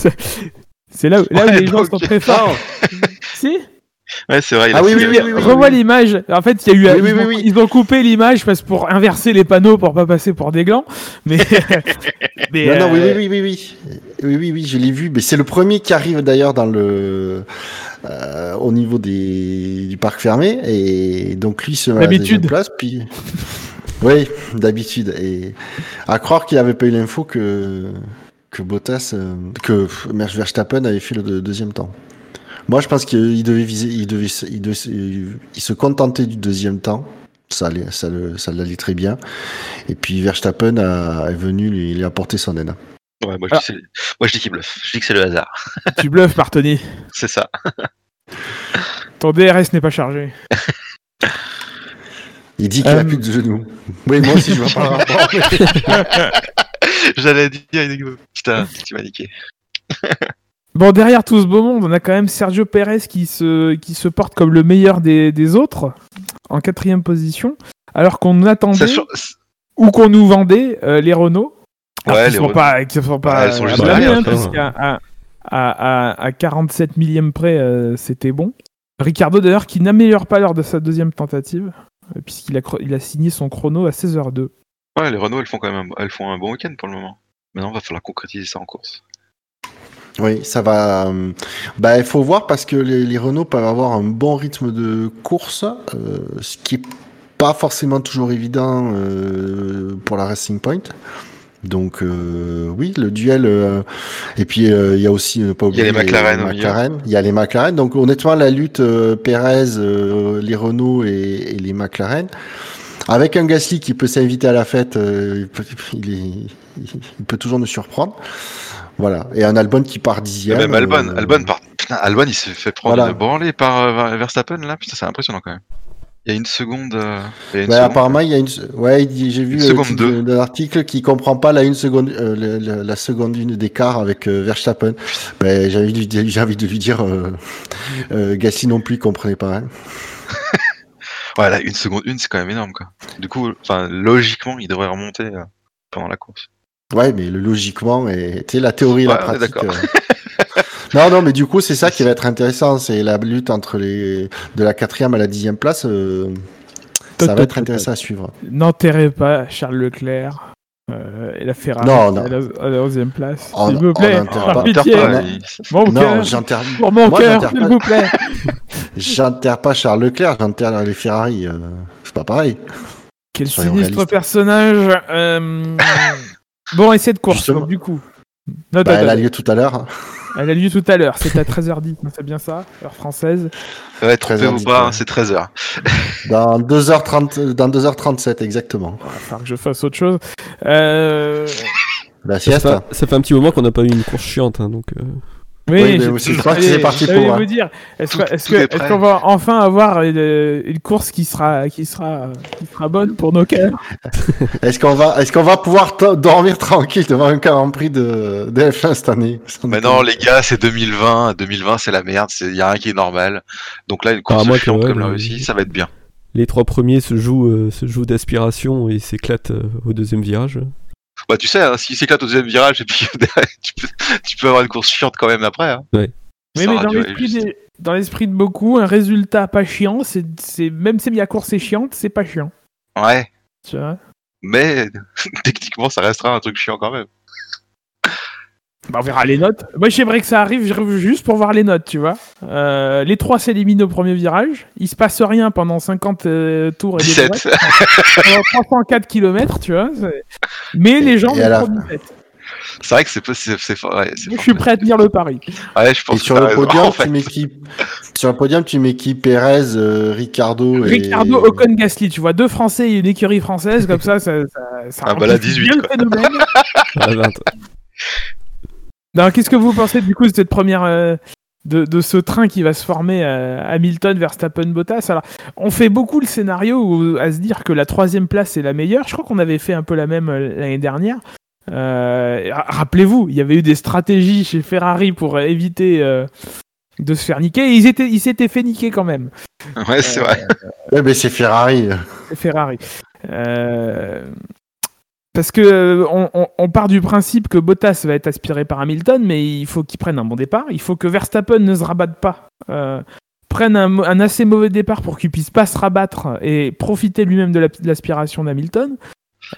C'est- là où, là où Ouais, les gens sont très forts. si Ouais, c'est vrai. il Ah oui, oui, oui, oui, oui. Revois l'image. En fait, il y a eu, Oui, ils, oui, ont, oui, oui. ils ont coupé l'image parce pour inverser les panneaux pour pas passer pour des glands. Mais, mais, Non, non, oui, euh, oui, oui, oui, oui, oui, oui, oui, je l'ai vu. Mais c'est le premier qui arrive d'ailleurs dans le euh, au niveau des du parc fermé et donc lui se met à la place. Puis oui, d'habitude et à croire qu'il avait pas eu l'info que que Bottas, euh, que Merce Verstappen avait fait le deux- deuxième temps. Moi, je pense qu'il devait viser, il devait, se- il devait, se- il se contentait du deuxième temps. Ça allait, ça, le- ça l'allait très bien. Et puis Verstappen a, est venu lui, lui apporter son aide. Ouais, moi, je dis, c'est- moi, je dis qu'il bluffe. Je dis que c'est le hasard. tu bluffes, Partoni. C'est ça. Ton DRS n'est pas chargé. Il dit qu'il Euh, a plus de genoux. Oui, moi aussi, je vois pas le rapport. J'allais dire, putain, tu m'as niqué. Bon, derrière tout ce beau monde, on a quand même Sergio Perez qui se, qui se porte comme le meilleur des, des autres, en quatrième position, alors qu'on attendait sur- ou qu'on nous vendait euh, les Renault. Ouais, les sont Renault. pas, sont pas Ouais, sont juste derrière, hein, parce qu'à à, à, à, à 47 millième près, euh, c'était bon. Ricardo d'ailleurs qui n'améliore pas lors de sa deuxième tentative, euh, puisqu'il a, il a signé son chrono à 16h02. Ouais, les Renault, elles font quand même un, elles font un bon week-end pour le moment. Maintenant, il va falloir concrétiser ça en course. Oui, ça va. euh, Bah, il faut voir parce que les, les Renault peuvent avoir un bon rythme de course, euh, ce qui est pas forcément toujours évident euh, pour la Racing Point. Donc euh, oui, le duel. euh, et puis euh, il y a aussi euh, pas oublier les McLaren. Il y a les McLaren. Donc honnêtement, la lutte Perez, euh, les Renault et, et les McLaren. Avec un Gasly qui peut s'inviter à la fête, il, peut, il est- il peut toujours nous surprendre. Voilà. Et un Albon qui part dixième. même Albon, euh, Albon, par... putain, Albon, il s'est fait prendre Voilà. une branlée par euh, Verstappen là. Putain, c'est impressionnant quand même. Il y a une seconde. euh, il y a une Ouais, seconde. apparemment, il y a une. Ouais, j'ai vu d'un article qui comprend pas la une seconde, euh, la seconde une d'écart avec euh, Verstappen. Ben, j'ai envie de lui dire, j'ai envie de lui dire, euh, euh, Gasly non plus, il comprenait pas. hein. Ouais, là, une seconde une, c'est quand même énorme quoi. Du coup, enfin, logiquement, il devrait remonter euh, pendant la course. Ouais, mais le logiquement, et tu sais, la théorie et Ouais, la pratique. euh. non, non, mais du coup, c'est ça qui va être intéressant, c'est la lutte entre les de la quatrième à la dixième place. euh, ça va être intéressant à suivre. N'enterrez pas Charles Leclerc euh, et la Ferrari Non, non. à la, à la 11e place. S'il vous plaît, par pas. pitié, Putain, non. il- mon Non, cœur, j'enterre, pour mon Moi, cœur, j'enterre s'il pas. vous plaît. j'enterre pas Charles Leclerc, j'enterre les Ferrari. euh, c'est pas pareil. Quel Soyons sinistre réalistes. personnage. euh, Bon, essai de course, donc, du coup. Non, Bah, non, elle a lieu tout à l'heure. Elle a lieu tout à l'heure, c'est à 13h10, non, c'est bien ça, heure française. Ouais, trompé 13h10, ou pas, c'est 13h. Dans 2h30, dans 2h37 exactement. Il va falloir que je fasse autre chose. Euh... La Ça sieste. fait, ça fait un petit moment qu'on n'a pas eu une course chiante, hein, donc. euh, Oui, mais j'ai- c'est- je crois que j'allais- c'est parti pour, vous hein. dire, est-ce que- que- est qu'on va enfin avoir une, une course qui sera, qui sera, qui sera bonne pour nos cœurs? Est-ce qu'on va, est-ce qu'on va pouvoir dormir tranquille devant un Grand Prix de, de F1 cette année? Mais non, les gars, c'est 2020. 2020, c'est la merde. Il y a rien qui est normal. Donc là, une course Ah, moi, que chiante comme la mais- Russie, ça va être bien. Les trois premiers se jouent, euh, se jouent d'aspiration et s'éclatent euh, au deuxième virage. Bah, tu sais, hein, s'il s'éclate au deuxième virage, et puis tu, peux, tu peux avoir une course chiante quand même après. Hein. Ouais. Mais dans l'esprit, juste. des- dans l'esprit de beaucoup, un résultat pas chiant, c'est, c'est même si la course est chiante, c'est pas chiant. Ouais. Tu vois? Mais techniquement, ça restera un truc chiant quand même. Bah, on verra les notes. Moi, j'aimerais que ça arrive juste pour voir les notes, tu vois. Euh, les trois s'éliminent au premier virage. Il se passe rien pendant 50 euh, tours et des 17. brouettes. Pendant 304 km, tu vois. Mais les gens vont la fin- 17. C'est vrai que c'est pas- c'est c'est fort. Ouais, c'est Moi, je suis prêt à tenir le pari. Ouais, je pense Et sur le podium, en fait. tu m'équipes. Sur le podium, tu m'équipes Perez, euh, Ricardo et. Ricardo Ocon Gasly, tu vois, deux Français et une écurie française, comme ça, ça, ça, ça Ah, bah là, amplifie 18, bien le quoi. phénomène. À la 20. Non, qu'est-ce que vous pensez du coup de cette première euh, de, de ce train qui va se former à Hamilton, Verstappen, Bottas? Alors, on fait beaucoup le scénario où- à se dire que la troisième place est la meilleure. Je crois qu'on avait fait un peu la même euh, l'année dernière. Euh, ra- Rappelez-vous, il y avait eu des stratégies chez Ferrari pour euh, éviter euh, de se faire niquer. Et ils étaient, ils s'étaient fait niquer quand même. Ouais, c'est vrai. Ouais, mais c'est Ferrari. C'est Ferrari. Euh, Parce que euh, on, on- on part du principe que Bottas va être aspiré par Hamilton, mais il faut qu'il prenne un bon départ. Il faut que Verstappen ne se rabatte pas, euh, prenne un, assez mauvais départ pour qu'il puisse pas se rabattre et profiter lui-même de la- de l'aspiration d'Hamilton.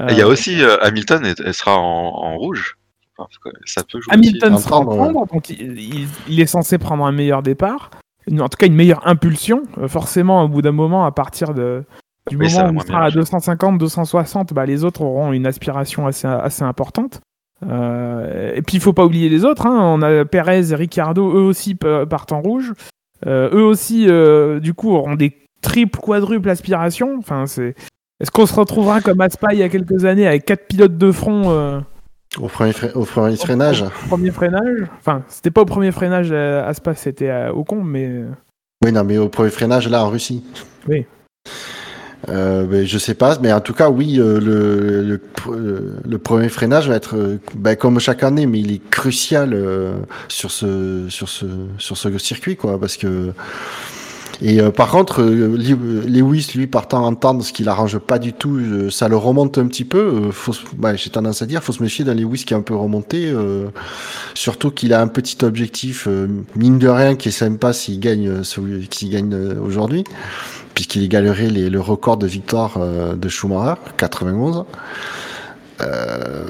Et Il y a Euh, aussi euh, Hamilton, elle, elle sera en, en rouge. Enfin, ça peut jouer Hamilton aussi. sera en prendre, donc il, il- il est censé prendre un meilleur départ, en tout cas une meilleure impulsion. Euh, forcément, au bout d'un moment, à partir de, du moment où moins sera à je 250, 260, bah, les autres auront une aspiration assez, assez importante. Euh, et puis il faut pas oublier les autres. hein. On a Perez et Ricardo, eux aussi partent en rouge. Euh, eux aussi, euh, du coup, auront des triples, quadruples aspirations. Enfin, c'est. Est-ce qu'on se retrouvera comme à Spa il y a quelques années avec quatre pilotes de front euh, Au premier, fre- au premier freinage. au premier freinage? Enfin, c'était pas au premier freinage à, Spa, c'était à Ocon, mais Oui, non, mais au premier freinage, là, en Russie. Oui. Euh, ben, je sais pas, mais en tout cas, oui, euh, le, le, le- le premier freinage va être euh, ben, comme chaque année, mais il est crucial euh, sur ce sur ce sur ce circuit, quoi, parce que et euh, par contre, euh, Lew- Lewis, lui, partant entendre ce qu'il arrange pas du tout, euh, ça le remonte un petit peu. euh, faut ouais, J'ai tendance à dire, faut se méfier d'un Lewis qui est un peu remonté, euh, surtout qu'il a un petit objectif, euh, mine de rien, qui est sympa s'il gagne, s'il gagne aujourd'hui, puisqu'il égalerait les, le record de victoire de Schumacher, 91. Euh,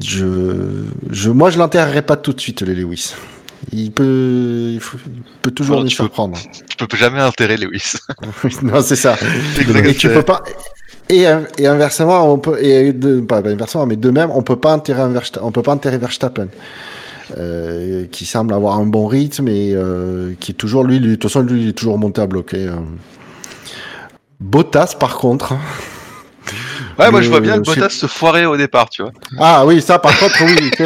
je, je, moi, je l'enterrerai pas tout de suite, le Lewis. Il peut, il faut- il peut toujours Non, nous tu peux- surprendre. Tu peux jamais enterrer Lewis. non, c'est ça. Et tu peux pas. Et, et inversement, on peut et de, pas, pas inversement, mais de même, on peut pas enterrer un Versta- on peut pas enterrer Verstappen, euh, qui semble avoir un bon rythme et euh, qui est toujours lui, lui, de toute façon, lui, il est toujours monté à bloquer. euh. Bottas, par contre. Ouais, moi je vois bien le je sais- Bottas se foirer au départ, tu vois. Ah oui, ça, par contre, oui. que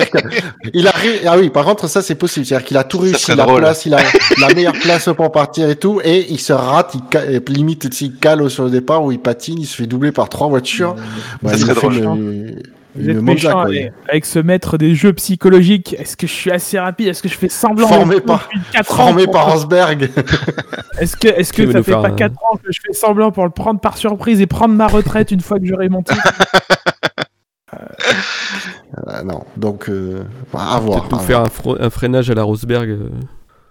Il a ré- ah oui, par contre, ça c'est possible. C'est-à-dire qu'il a tout réussi, la drôle. place, il a la meilleure place pour partir et tout, et il se rate, il ca- limite il cale sur le départ où il patine, il se fait doubler par trois voitures. Ça serait me fait drôle. Vous êtes méchant avec, avec ce maître des jeux psychologiques. Est-ce que je suis assez rapide? Est-ce que je fais semblant Formé depuis par- 4 ans Formé pour- par Rosberg. Est-ce que, est-ce que ça fait pas un- 4 ans que je fais semblant pour le prendre par surprise et prendre ma retraite une fois que j'aurai mon titre? Ah, non, donc euh, à voir. Peut-être faire un, fro- un freinage à la Rosberg euh,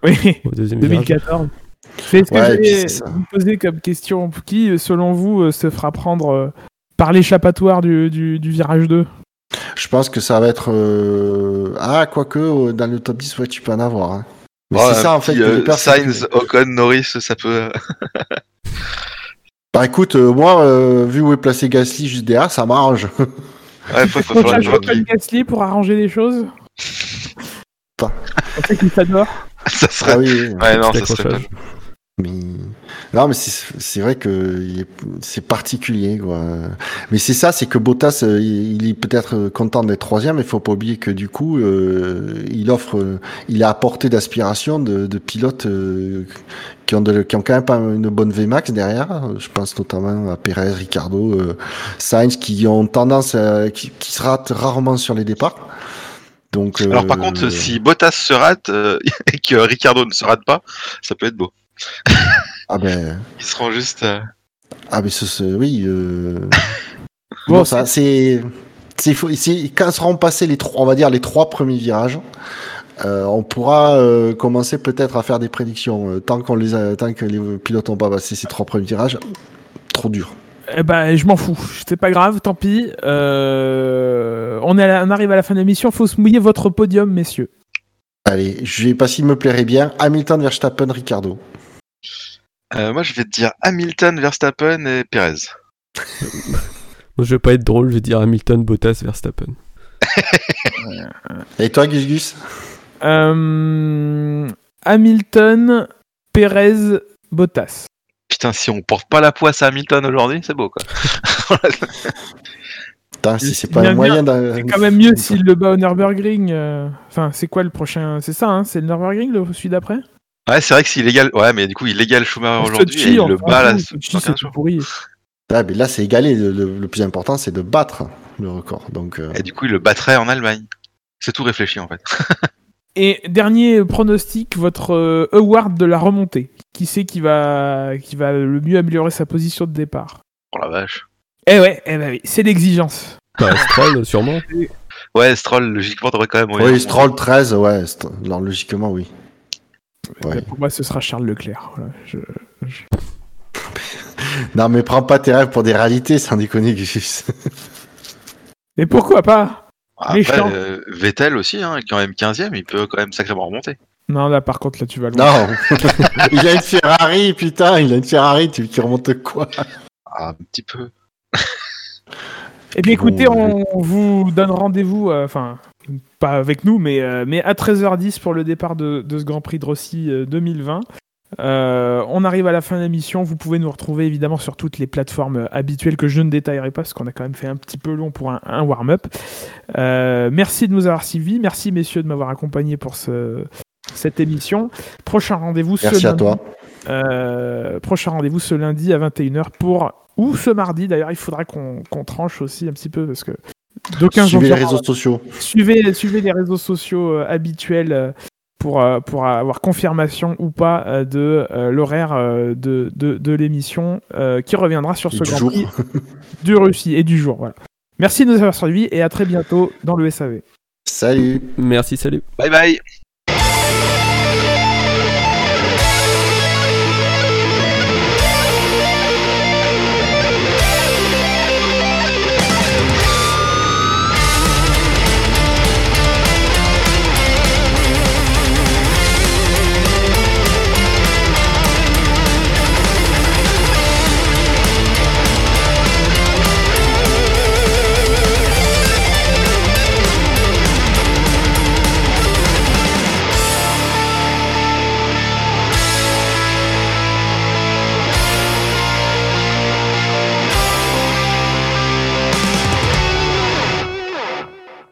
Oui, au deuxième virage. 2014. C'est ce que Ouais, j'allais vous poser comme question. Qui, selon vous, euh, se fera prendre euh, par l'échappatoire du, du, du virage 2 Je pense que ça va être. euh, Ah, quoique, euh, dans le top 10, ouais, tu peux en avoir. hein. Mais c'est ça, en fait. euh, Sainz, Ocon, Norris, ça peut. Bah écoute, euh, moi, euh, vu où est placé Gasly juste derrière, ça m'arrange. Ouais, faut, faut, Ocon qui. Gasly pour arranger les choses Pas. On sait qu'il s'adore. Ça serait. Ah oui, oui. Ouais, non, ça serait. Mais non, mais c'est vrai que c'est particulier, quoi. Mais c'est ça, c'est que Bottas, euh, il est peut-être content d'être troisième, mais il faut pas oublier que du coup, euh, il offre, euh, il a apporté d'aspiration de, de pilotes euh, qui ont de, qui ont quand même pas une bonne Vmax derrière. Je pense notamment à Perez, Ricardo, euh, Sainz, qui ont tendance, à, qui, qui se ratent rarement sur les départs. Donc, Alors par contre, si Bottas se rate et que Ricardo ne se rate pas, ça peut être beau. Ah ben. Ils seront juste. euh, Ah mais ce, ce- oui. Euh... Bon, bon, ça c'est c'est quand seront passés les trois, on va dire les trois premiers virages, euh, on pourra euh, commencer peut-être à faire des prédictions. Euh, tant qu'on les a, tant que les pilotes n'ont pas passé ces trois premiers virages, trop dur. Eh ben, je m'en fous. C'est pas grave, tant pis. Euh, on, est la- on arrive à la fin de l'émission. Faut se mouiller votre podium, messieurs. Allez, je vais pas s'il me plairait bien. Hamilton, Verstappen, Ricardo. Euh, moi, je vais te dire Hamilton, Verstappen et Perez. Moi, je vais pas être drôle, je vais dire Hamilton, Bottas, Verstappen. Et toi, Gus Gus? Euh, Hamilton, Perez, Bottas. Putain, si on porte pas la poisse à Hamilton aujourd'hui, c'est beau, quoi. Putain, si Il c'est y pas a un moyen d'un. C'est quand même mieux s'il le bat au Nürburgring. euh, Enfin, c'est quoi le prochain C'est ça, hein C'est le Nürburgring, le celui d'après? Ouais, c'est vrai que s'il égale, ouais, mais du coup, il égale Schumacher aujourd'hui et il le bat là. c'est 15 tout jours. pourri. Ah, mais là, c'est égalé. Le, le- le plus important, c'est de battre le record. Donc, euh, Et du coup, il le battrait en Allemagne. C'est tout réfléchi, en fait. Et dernier pronostic, votre euh, award de la remontée. Qui c'est qui va, qui va le mieux améliorer sa position de départ? Oh la vache. Eh ouais, eh ben oui, c'est l'exigence. Bah, Stroll, sûrement. Ouais, Stroll, logiquement, devrait quand même. oui, Stroll 13, ouais. St- Alors, logiquement, oui. Ouais. Pour moi, ce sera Charles Leclerc. Voilà, je- Non, mais prends pas tes rêves pour des réalités, sans déconner. Et pourquoi pas? Après, euh, Vettel aussi, hein, quand même 15ème, il peut quand même sacrément remonter. Non, là, par contre, là, tu vas loin. Non Il a une Ferrari, putain, il a une Ferrari, tu qui remonte quoi? Ah, un petit peu. Eh bien, écoutez, euh, on vous donne rendez-vous, euh, enfin, pas avec nous, mais, euh, mais à 13h10 pour le départ de, de ce Grand Prix de Rossi euh, 2020. Euh, on arrive à la fin de l'émission. Vous pouvez nous retrouver évidemment sur toutes les plateformes euh, habituelles que je ne détaillerai pas parce qu'on a quand même fait un petit peu long pour un, un warm-up. Euh, merci de nous avoir suivis. Merci messieurs de m'avoir accompagné pour ce, cette émission. Prochain rendez-vous ce Merci à lundi. toi. Euh, prochain rendez-vous ce lundi à 21h pour ou ce mardi d'ailleurs il faudra qu'on tranche aussi un petit peu parce que d'aucuns Suivez les réseaux sociaux. suivez, suivez les réseaux sociaux euh, habituels euh, pour, euh, pour avoir confirmation ou pas euh, de euh, l'horaire euh, de, de, de l'émission euh, qui reviendra sur ce du Grand jour. Prix du Russie et du jour. Voilà. Merci de nous avoir suivis et à très bientôt dans le SAV. Salut Merci, salut. Bye bye